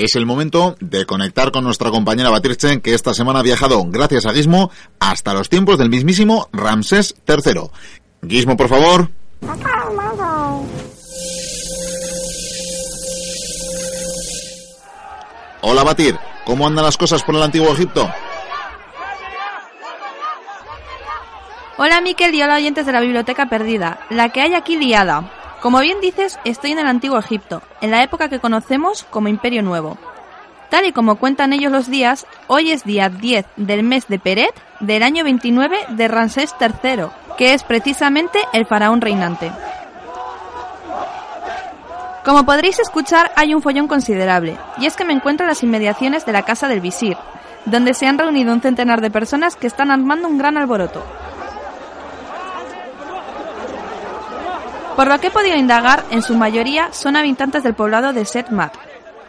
Es el momento de conectar con nuestra compañera Batirchen, que esta semana ha viajado, gracias a Gizmo, hasta los tiempos del mismísimo Ramsés III. Gizmo, por favor. Hola, Batir. ¿Cómo andan las cosas por el antiguo Egipto? Hola Miquel y hola oyentes de la Biblioteca Perdida, la que hay aquí liada. Como bien dices, estoy en el antiguo Egipto, en la época que conocemos como Imperio Nuevo. Tal y como cuentan ellos los días, hoy es día 10 del mes de Peret del año 29 de Ramsés III, que es precisamente el faraón reinante. Como podréis escuchar, hay un follón considerable, y es que me encuentro en las inmediaciones de la casa del visir, donde se han reunido un centenar de personas que están armando un gran alboroto. Por lo que he podido indagar, en su mayoría son habitantes del poblado de Set Mat,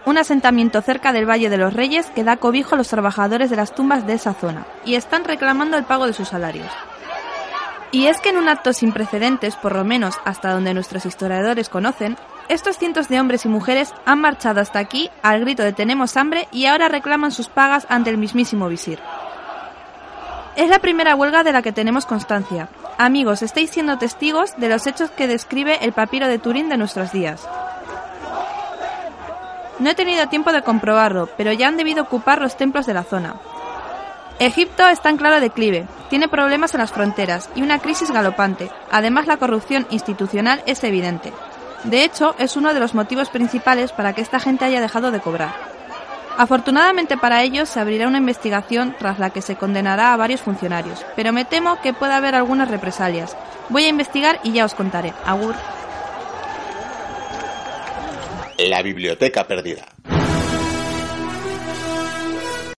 un asentamiento cerca del Valle de los Reyes que da cobijo a los trabajadores de las tumbas de esa zona, y están reclamando el pago de sus salarios. Y es que en un acto sin precedentes, por lo menos hasta donde nuestros historiadores conocen, estos cientos de hombres y mujeres han marchado hasta aquí al grito de tenemos hambre y ahora reclaman sus pagas ante el mismísimo visir. Es la primera huelga de la que tenemos constancia. Amigos, estáis siendo testigos de los hechos que describe el papiro de Turín de nuestros días. No he tenido tiempo de comprobarlo, pero ya han debido ocupar los templos de la zona. Egipto está en claro declive, tiene problemas en las fronteras y una crisis galopante. Además, la corrupción institucional es evidente. De hecho, es uno de los motivos principales para que esta gente haya dejado de cobrar. Afortunadamente para ellos se abrirá una investigación tras la que se condenará a varios funcionarios, pero me temo que pueda haber algunas represalias. Voy a investigar y ya os contaré. Agur. La biblioteca perdida.